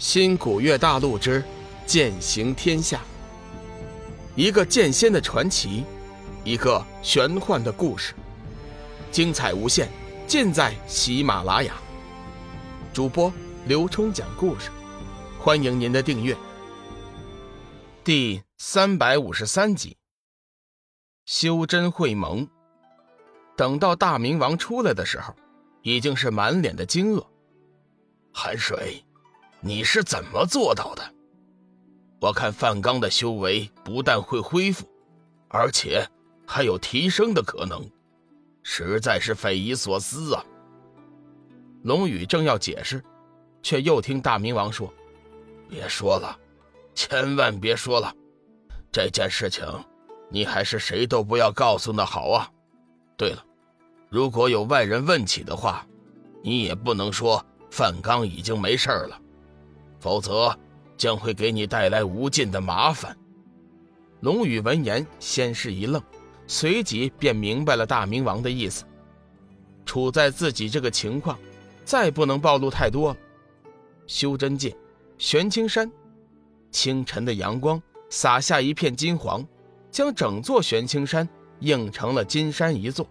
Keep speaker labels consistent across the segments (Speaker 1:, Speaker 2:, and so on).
Speaker 1: 新古月大陆之剑行天下，一个剑仙的传奇，一个玄幻的故事，精彩无限，尽在喜马拉雅。主播刘冲讲故事，欢迎您的订阅。第三百五十三集，修真会盟。等到大明王出来的时候，已经是满脸的惊愕。
Speaker 2: 寒水。你是怎么做到的？我看范刚的修为不但会恢复，而且还有提升的可能，实在是匪夷所思啊！
Speaker 1: 龙宇正要解释，却又听大明王说：“
Speaker 2: 别说了，千万别说了，这件事情你还是谁都不要告诉那好啊！对了，如果有外人问起的话，你也不能说范刚已经没事了。”否则，将会给你带来无尽的麻烦。
Speaker 1: 龙宇闻言，先是一愣，随即便明白了大明王的意思。处在自己这个情况，再不能暴露太多了。修真界，玄青山，清晨的阳光洒下一片金黄，将整座玄青山映成了金山一座。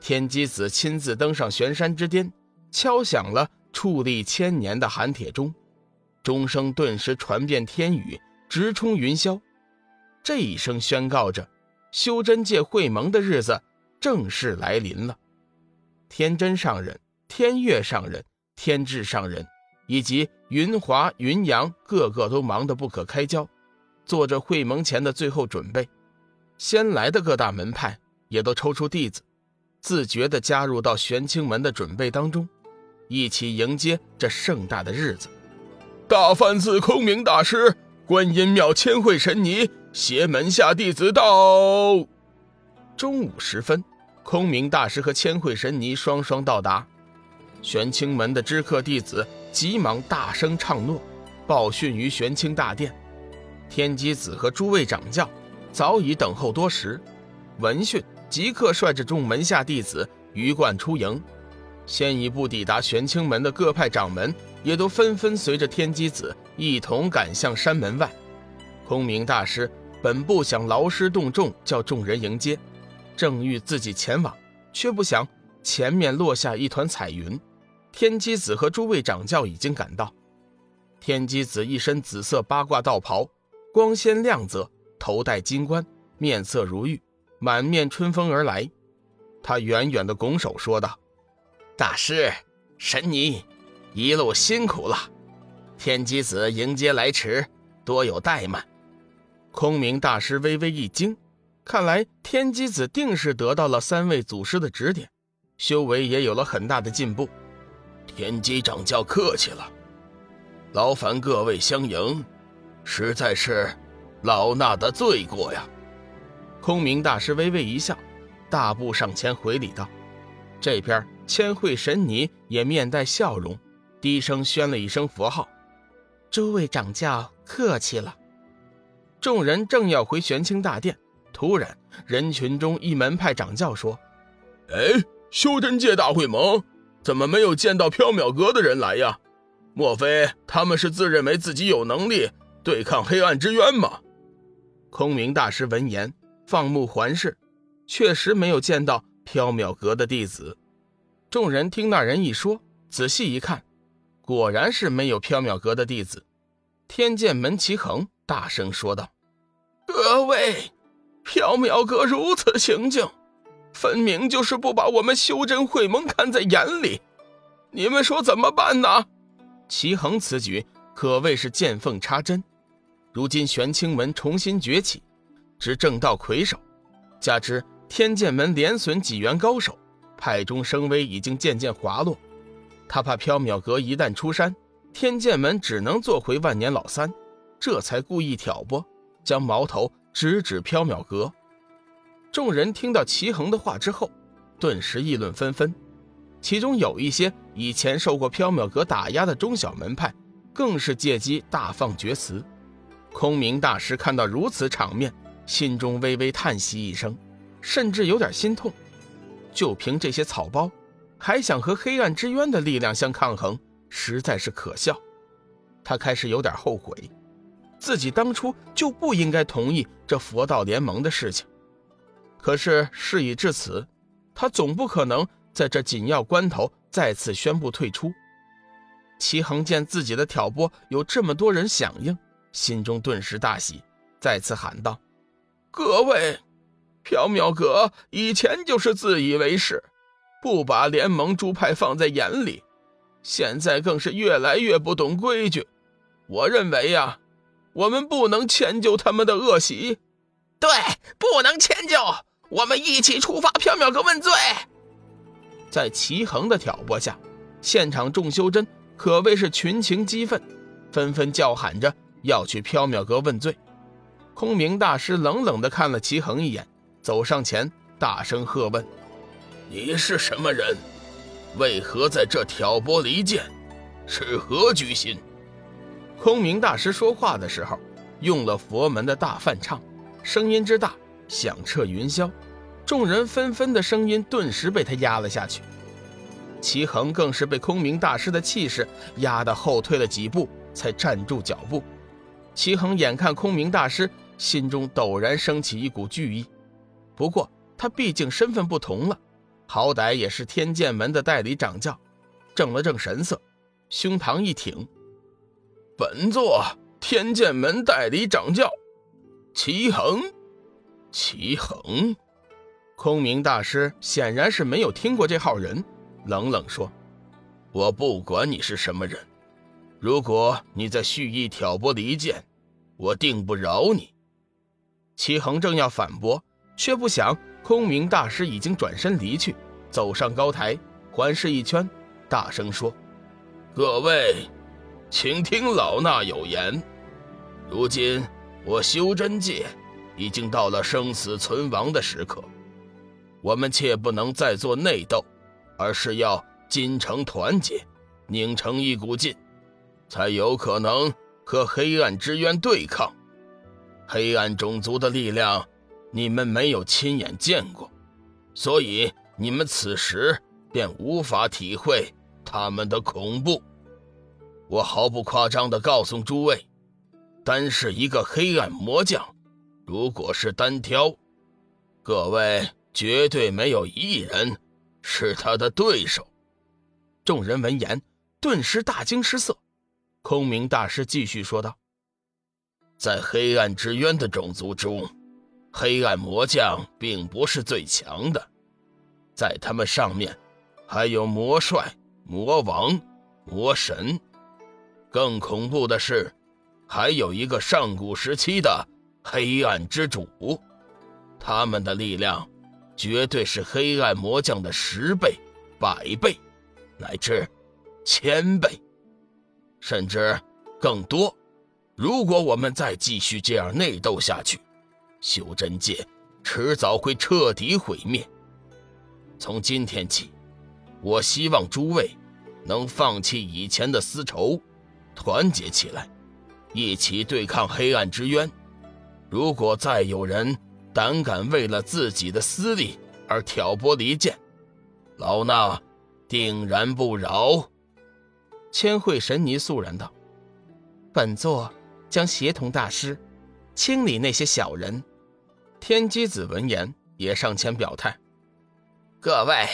Speaker 1: 天机子亲自登上玄山之巅，敲响了矗立千年的寒铁钟。钟声顿时传遍天宇，直冲云霄。这一声宣告着，修真界会盟的日子正式来临了。天真上人、天月上人、天智上人以及云华、云阳，个个都忙得不可开交，做着会盟前的最后准备。先来的各大门派也都抽出弟子，自觉地加入到玄清门的准备当中，一起迎接这盛大的日子。
Speaker 3: 大梵寺空明大师、观音庙千惠神尼携门下弟子到。
Speaker 1: 中午时分，空明大师和千惠神尼双双到达。玄清门的知客弟子急忙大声唱诺，报讯于玄清大殿。天机子和诸位掌教早已等候多时，闻讯即刻率着众门下弟子鱼贯出营。先一步抵达玄清门的各派掌门。也都纷纷随着天机子一同赶向山门外。空明大师本不想劳师动众叫众人迎接，正欲自己前往，却不想前面落下一团彩云。天机子和诸位掌教已经赶到。天机子一身紫色八卦道袍，光鲜亮泽，头戴金冠，面色如玉，满面春风而来。他远远的拱手说道：“
Speaker 2: 大师，神尼。”一路辛苦了，天机子迎接来迟，多有怠慢。
Speaker 1: 空明大师微微一惊，看来天机子定是得到了三位祖师的指点，修为也有了很大的进步。
Speaker 2: 天机掌教客气了，劳烦各位相迎，实在是老衲的罪过呀。
Speaker 1: 空明大师微微一笑，大步上前回礼道：“这边千惠神尼也面带笑容。”低声宣了一声佛号，
Speaker 4: 诸位掌教客气了。
Speaker 1: 众人正要回玄清大殿，突然人群中一门派掌教说：“
Speaker 3: 哎，修真界大会盟怎么没有见到缥缈阁的人来呀？莫非他们是自认为自己有能力对抗黑暗之渊吗？”
Speaker 1: 空明大师闻言放目环视，确实没有见到缥缈阁的弟子。众人听那人一说，仔细一看。果然是没有缥缈阁的弟子，天剑门齐恒大声说道：“
Speaker 5: 各位，缥缈阁如此行径，分明就是不把我们修真会盟看在眼里。你们说怎么办呢？”
Speaker 1: 齐恒此举可谓是见缝插针。如今玄清门重新崛起，执正道魁首，加之天剑门连损几员高手，派中声威已经渐渐滑落。他怕缥缈阁一旦出山，天剑门只能做回万年老三，这才故意挑拨，将矛头直指缥缈阁。众人听到齐衡的话之后，顿时议论纷纷，其中有一些以前受过缥缈阁打压的中小门派，更是借机大放厥词。空明大师看到如此场面，心中微微叹息一声，甚至有点心痛。就凭这些草包。还想和黑暗之渊的力量相抗衡，实在是可笑。他开始有点后悔，自己当初就不应该同意这佛道联盟的事情。可是事已至此，他总不可能在这紧要关头再次宣布退出。齐恒见自己的挑拨有这么多人响应，心中顿时大喜，再次喊道：“
Speaker 5: 各位，缥缈阁以前就是自以为是，不把联盟诸派放在眼里，现在更是越来越不懂规矩。我认为呀，我们不能迁就他们的恶习。
Speaker 4: 对，不能迁就。我们一起出发缥缈阁问罪。”
Speaker 1: 在齐恒的挑拨下，现场众修真。可谓是群情激愤，纷纷叫喊着要去缥缈阁问罪。空明大师冷冷地看了齐恒一眼，走上前，大声喝问：“
Speaker 2: 你是什么人？为何在这挑拨离间？是何居心？”
Speaker 1: 空明大师说话的时候，用了佛门的大梵唱，声音之大，响彻云霄，众人纷纷的声音顿时被他压了下去。齐恒更是被空明大师的气势压得后退了几步，才站住脚步。齐恒眼看空明大师，心中陡然升起一股惧意。不过他毕竟身份不同了，好歹也是天剑门的代理掌教，正了正神色，胸膛一挺：“
Speaker 5: 本座天剑门代理掌教，齐恒。”
Speaker 2: 齐恒，
Speaker 1: 空明大师显然是没有听过这号人。冷冷说：“
Speaker 2: 我不管你是什么人，如果你在蓄意挑拨离间，我定不饶你。”
Speaker 1: 齐恒正要反驳，却不想空明大师已经转身离去，走上高台，环视一圈，大声说：“
Speaker 2: 各位，请听老衲有言。如今我修真界已经到了生死存亡的时刻，我们切不能再做内斗。”而是要精诚团结，拧成一股劲，才有可能和黑暗之渊对抗。黑暗种族的力量，你们没有亲眼见过，所以你们此时便无法体会他们的恐怖。我毫不夸张地告诉诸位，单是一个黑暗魔将，如果是单挑，各位绝对没有一人。是他的对手。
Speaker 1: 众人闻言，顿时大惊失色。空明大师继续说道：“
Speaker 2: 在黑暗之渊的种族中，黑暗魔将并不是最强的，在他们上面还有魔帅、魔王、魔神。更恐怖的是，还有一个上古时期的黑暗之主，他们的力量。”绝对是黑暗魔将的十倍、百倍，乃至千倍，甚至更多。如果我们再继续这样内斗下去，修真界迟早会彻底毁灭。从今天起，我希望诸位能放弃以前的私仇，团结起来，一起对抗黑暗之渊。如果再有人，胆敢为了自己的私利而挑拨离间，老衲定然不饶。
Speaker 1: 千惠神尼肃然道：“
Speaker 4: 本座将协同大师清理那些小人。”
Speaker 1: 天机子闻言也上前表态：“
Speaker 4: 各位，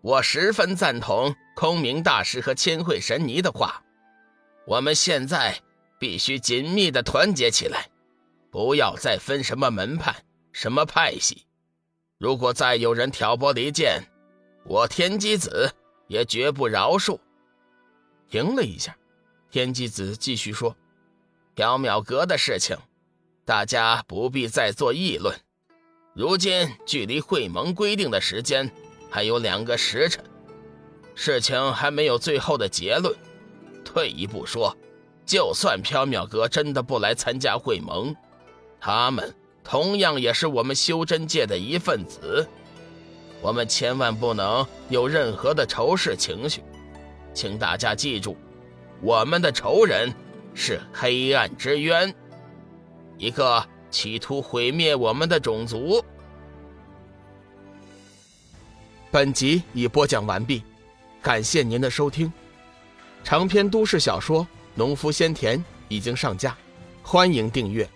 Speaker 4: 我十分赞同空明大师和千惠神尼的话。我们现在必须紧密的团结起来，不要再分什么门派。”什么派系？如果再有人挑拨离间，我天机子也绝不饶恕。
Speaker 1: 停了一下，天机子继续说：“
Speaker 4: 缥缈阁的事情，大家不必再做议论。如今距离会盟规定的时间还有两个时辰，事情还没有最后的结论。退一步说，就算缥缈阁真的不来参加会盟，他们……”同样也是我们修真界的一份子，我们千万不能有任何的仇视情绪，请大家记住，我们的仇人是黑暗之渊，一个企图毁灭我们的种族。
Speaker 1: 本集已播讲完毕，感谢您的收听。长篇都市小说《农夫先田》已经上架，欢迎订阅。